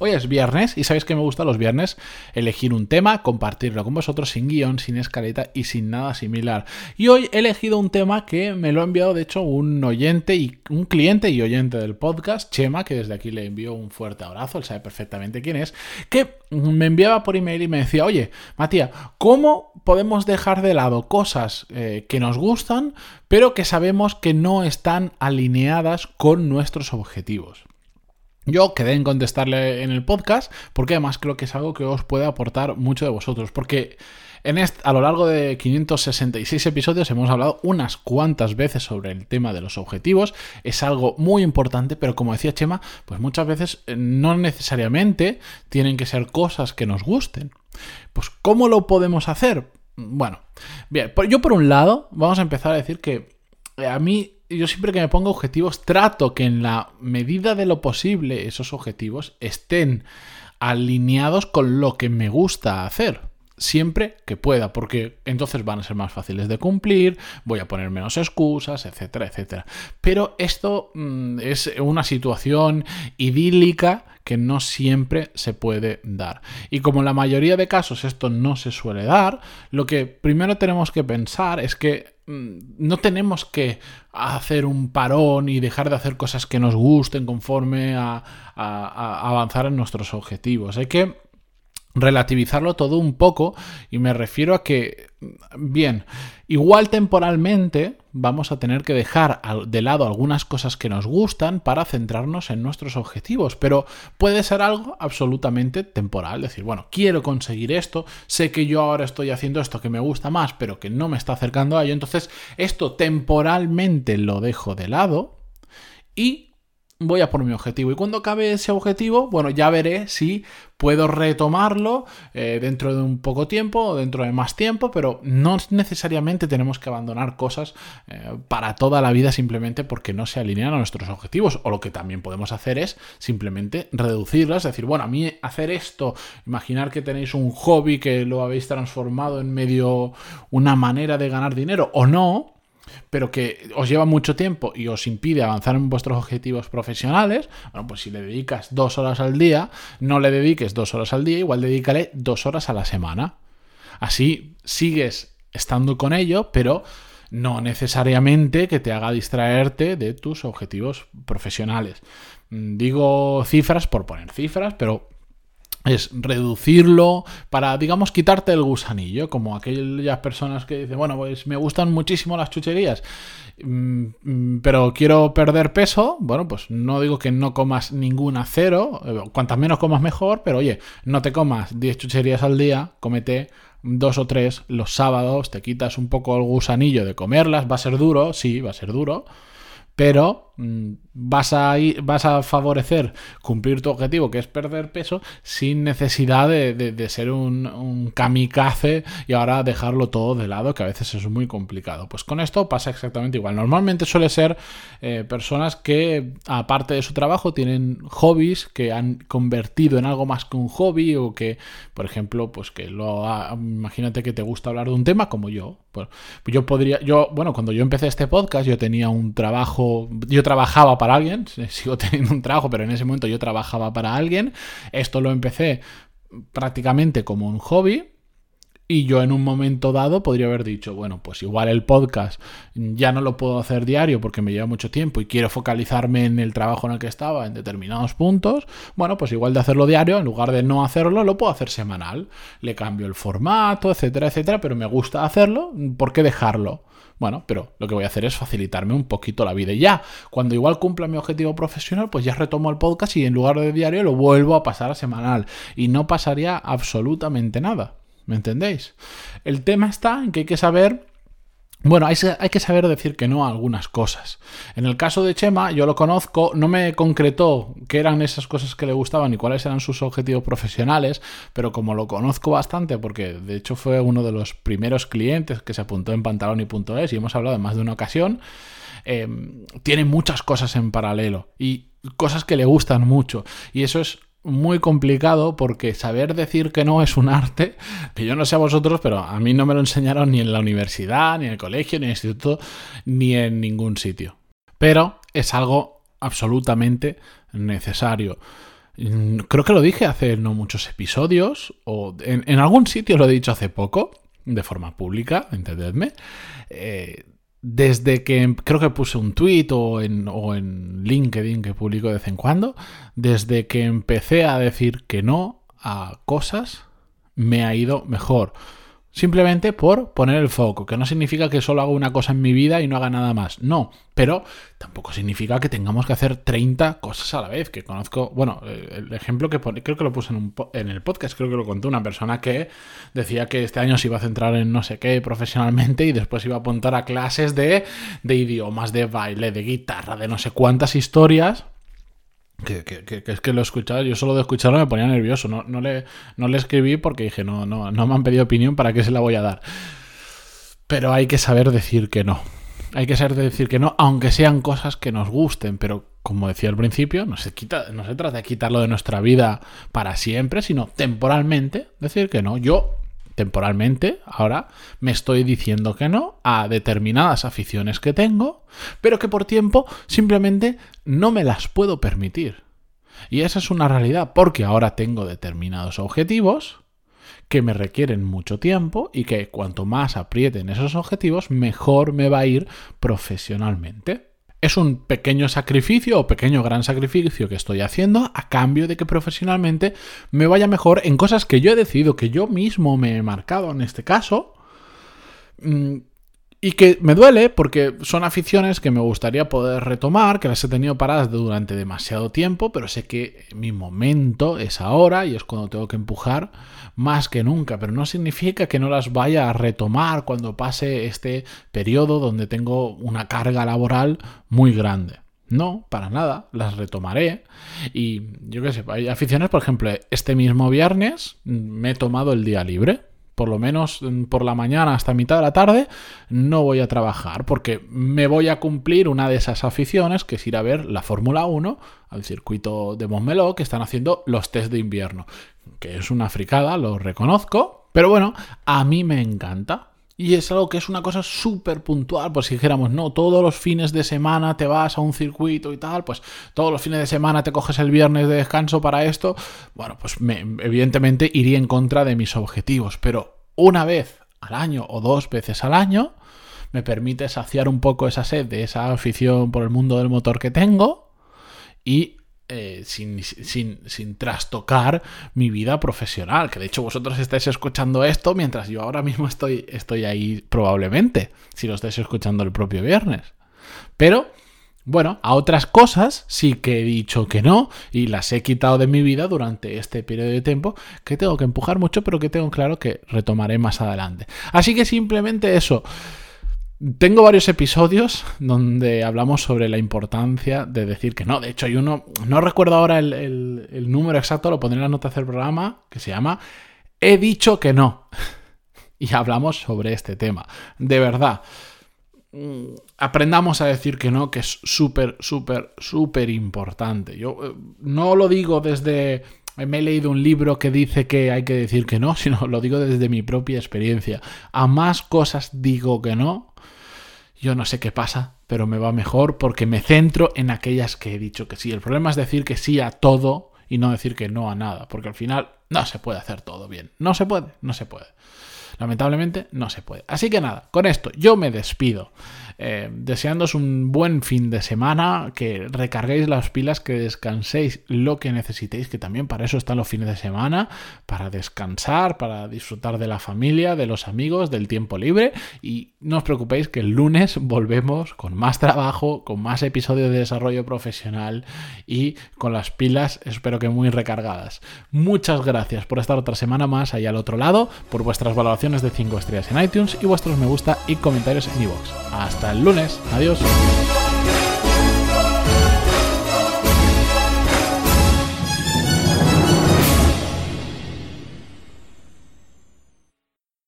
Hoy es viernes y sabéis que me gusta los viernes elegir un tema, compartirlo con vosotros sin guion, sin escaleta y sin nada similar. Y hoy he elegido un tema que me lo ha enviado de hecho un oyente y un cliente y oyente del podcast, Chema, que desde aquí le envío un fuerte abrazo, él sabe perfectamente quién es, que me enviaba por email y me decía, oye, Matías, ¿cómo podemos dejar de lado cosas eh, que nos gustan, pero que sabemos que no están alineadas con nuestros objetivos? Yo quedé en contestarle en el podcast porque además creo que es algo que os puede aportar mucho de vosotros. Porque en a lo largo de 566 episodios hemos hablado unas cuantas veces sobre el tema de los objetivos. Es algo muy importante, pero como decía Chema, pues muchas veces eh, no necesariamente tienen que ser cosas que nos gusten. Pues ¿cómo lo podemos hacer? Bueno, bien, yo por un lado vamos a empezar a decir que a mí yo siempre que me pongo objetivos trato que en la medida de lo posible esos objetivos estén alineados con lo que me gusta hacer. Siempre que pueda, porque entonces van a ser más fáciles de cumplir, voy a poner menos excusas, etcétera, etcétera. Pero esto mm, es una situación idílica que no siempre se puede dar. Y como en la mayoría de casos esto no se suele dar, lo que primero tenemos que pensar es que no tenemos que hacer un parón y dejar de hacer cosas que nos gusten conforme a, avanzar en nuestros objetivos. Hay que relativizarlo todo un poco y me refiero a que, bien, igual temporalmente vamos a tener que dejar de lado algunas cosas que nos gustan para centrarnos en nuestros objetivos, pero puede ser algo absolutamente temporal, decir, bueno, quiero conseguir esto, sé que yo ahora estoy haciendo esto que me gusta más, pero que no me está acercando a ello, entonces esto temporalmente lo dejo de lado y voy a por mi objetivo. Y cuando acabe ese objetivo, bueno, ya veré si puedo retomarlo eh, dentro de un poco tiempo o dentro de más tiempo, pero no necesariamente tenemos que abandonar cosas eh, para toda la vida simplemente porque no se alinean a nuestros objetivos. O lo que también podemos hacer es simplemente reducirlas, decir, bueno, a mí hacer esto, imaginar que tenéis un hobby que lo habéis transformado en medio una manera de ganar dinero o no, pero que os lleva mucho tiempo y os impide avanzar en vuestros objetivos profesionales, bueno, pues si le dedicas dos horas al día, no le dediques dos horas al día, igual dedícale dos horas a la semana. Así sigues estando con ello, pero no necesariamente que te haga distraerte de tus objetivos profesionales. Mm, digo cifras por poner cifras, pero es reducirlo para, digamos, quitarte el gusanillo, como aquellas personas que dicen, bueno, pues me gustan muchísimo las chucherías, mm, mm, pero quiero perder peso, bueno, pues no digo que no comas ninguna cero, eh, cuantas menos comas mejor, pero oye, no te comas 10 chucherías al día, cómete dos o tres los sábados, te quitas un poco el gusanillo de comerlas, va a ser duro, sí, va a ser duro, pero vas a, ir, vas a favorecer cumplir tu objetivo, que es perder peso, sin necesidad de, ser un, kamikaze y ahora dejarlo todo de lado, que a veces es muy complicado. Pues con esto pasa exactamente igual. Normalmente suele ser eh, personas que, aparte de su trabajo, tienen hobbies que han convertido en algo más que un hobby o que, por ejemplo, pues que lo imagínate que te gusta hablar de un tema como yo. Pues, yo podría, yo, bueno, cuando yo empecé este podcast, yo tenía un trabajo, yo trabajaba para alguien, sigo teniendo un trabajo, pero en ese momento yo trabajaba para alguien. Esto lo empecé prácticamente como un hobby. Y yo en un momento dado podría haber dicho, bueno, pues igual el podcast ya no lo puedo hacer diario porque me lleva mucho tiempo y quiero focalizarme en el trabajo en el que estaba en determinados puntos. Bueno, pues igual de hacerlo diario, en lugar de no hacerlo, lo puedo hacer semanal. Le cambio el formato, etcétera, etcétera, pero me gusta hacerlo, ¿por qué dejarlo? Bueno, pero lo que voy a hacer es facilitarme un poquito la vida. Y ya, cuando igual cumpla mi objetivo profesional, pues ya retomo el podcast y en lugar de diario lo vuelvo a pasar a semanal. Y no pasaría absolutamente nada. ¿Me entendéis? El tema está en que hay que saber Bueno, hay, que saber decir que no a algunas cosas. En el caso de Chema, yo lo conozco, no me concretó qué eran esas cosas que le gustaban y cuáles eran sus objetivos profesionales, pero como lo conozco bastante, porque de hecho fue uno de los primeros clientes que se apuntó en pantaloni.es y hemos hablado en más de una ocasión, eh, tiene muchas cosas en paralelo y cosas que le gustan mucho. Y eso es muy complicado porque saber decir que no es un arte, que yo no sé a vosotros, pero a mí no me lo enseñaron ni en la universidad, ni en el colegio, ni en el instituto, ni en ningún sitio. Pero es algo absolutamente necesario. Mm, creo que lo dije hace no muchos episodios, o en, algún sitio lo he dicho hace poco, de forma pública, entendedme. Eh, desde que creo que puse un tweet o en, o en LinkedIn que publico de vez en cuando, desde que empecé a decir que no a cosas, me ha ido mejor simplemente por poner el foco, que no significa que solo haga una cosa en mi vida y no haga nada más, no, pero tampoco significa que tengamos que hacer 30 cosas a la vez, que conozco, bueno, el ejemplo que creo que lo puse en, en el podcast, creo que lo contó una persona que decía que este año se iba a centrar en no sé qué profesionalmente y después iba a apuntar a clases de, de idiomas, de baile, de guitarra, de no sé cuántas historias que, es que lo escuchaba, yo solo de escucharlo me ponía nervioso. No, no, le, no le escribí porque dije, no, no, no me han pedido opinión, ¿para qué se la voy a dar? Pero hay que saber decir que no. Hay que saber decir que no, aunque sean cosas que nos gusten, pero como decía al principio, no se, quita, no se trata de quitarlo de nuestra vida para siempre, sino temporalmente decir que no. Yo temporalmente, ahora me estoy diciendo que no a determinadas aficiones que tengo, pero que por tiempo simplemente no me las puedo permitir. Y esa es una realidad porque ahora tengo determinados objetivos que me requieren mucho tiempo y que cuanto más aprieten esos objetivos, mejor me va a ir profesionalmente. Es un pequeño sacrificio o pequeño gran sacrificio que estoy haciendo a cambio de que profesionalmente me vaya mejor en cosas que yo he decidido, que yo mismo me he marcado en este caso. Y que me duele porque son aficiones que me gustaría poder retomar, que las he tenido paradas durante demasiado tiempo, pero sé que mi momento es ahora y es cuando tengo que empujar más que nunca, pero no significa que no las vaya a retomar cuando pase este periodo donde tengo una carga laboral muy grande. No, para nada, las retomaré. Y yo qué sé, hay aficiones, por ejemplo, este mismo viernes me he tomado el día libre por lo menos mm, por la mañana hasta mitad de la tarde, no voy a trabajar porque me voy a cumplir una de esas aficiones que es ir a ver la Fórmula 1 al circuito de Montmeló que están haciendo los test de invierno, que es una fricada, lo reconozco, pero bueno, a mí me encanta. Y es algo que es una cosa súper puntual, pues si dijéramos, no, todos los fines de semana te vas a un circuito y tal, pues todos los fines de semana te coges el viernes de descanso para esto, bueno, pues me, evidentemente iría en contra de mis objetivos, pero una vez al año o dos veces al año me permite saciar un poco esa sed de esa afición por el mundo del motor que tengo y eh, sin, sin, trastocar mi vida profesional. Que de hecho vosotros estáis escuchando esto mientras yo ahora mismo estoy, estoy ahí probablemente, si lo estáis escuchando el propio viernes. Pero bueno, a otras cosas sí que he dicho que no y las he quitado de mi vida durante este periodo de tiempo que tengo que empujar mucho, pero que tengo claro que retomaré más adelante. Así que simplemente eso. Tengo varios episodios donde hablamos sobre la importancia de decir que no. De hecho, hay uno, no recuerdo ahora el, número exacto, lo pondré en la nota del programa, que se llama He dicho que no. Y hablamos sobre este tema. De verdad, mm, aprendamos a decir que no, que es súper, súper, súper importante. Yo eh, no lo digo desde me he leído un libro que dice que hay que decir que no, sino lo digo desde mi propia experiencia. A más cosas digo que no, yo no sé qué pasa, pero me va mejor porque me centro en aquellas que he dicho que sí. El problema es decir que sí a todo y no decir que no a nada, porque al final no se puede hacer todo bien. No se puede, no se puede. Lamentablemente no se puede. Así que nada, con esto yo me despido. Eh, deseándos un buen fin de semana, que recarguéis las pilas, que descanséis lo que necesitéis, que también para eso están los fines de semana, para descansar, para disfrutar de la familia, de los amigos, del tiempo libre y no os preocupéis que el lunes volvemos con más trabajo, con más episodios de desarrollo profesional y con las pilas espero que muy recargadas. Muchas gracias por estar otra semana más ahí al otro lado, por vuestras valoraciones de 5 estrellas en iTunes y vuestros me gusta y comentarios en iVoox. El lunes. Adiós.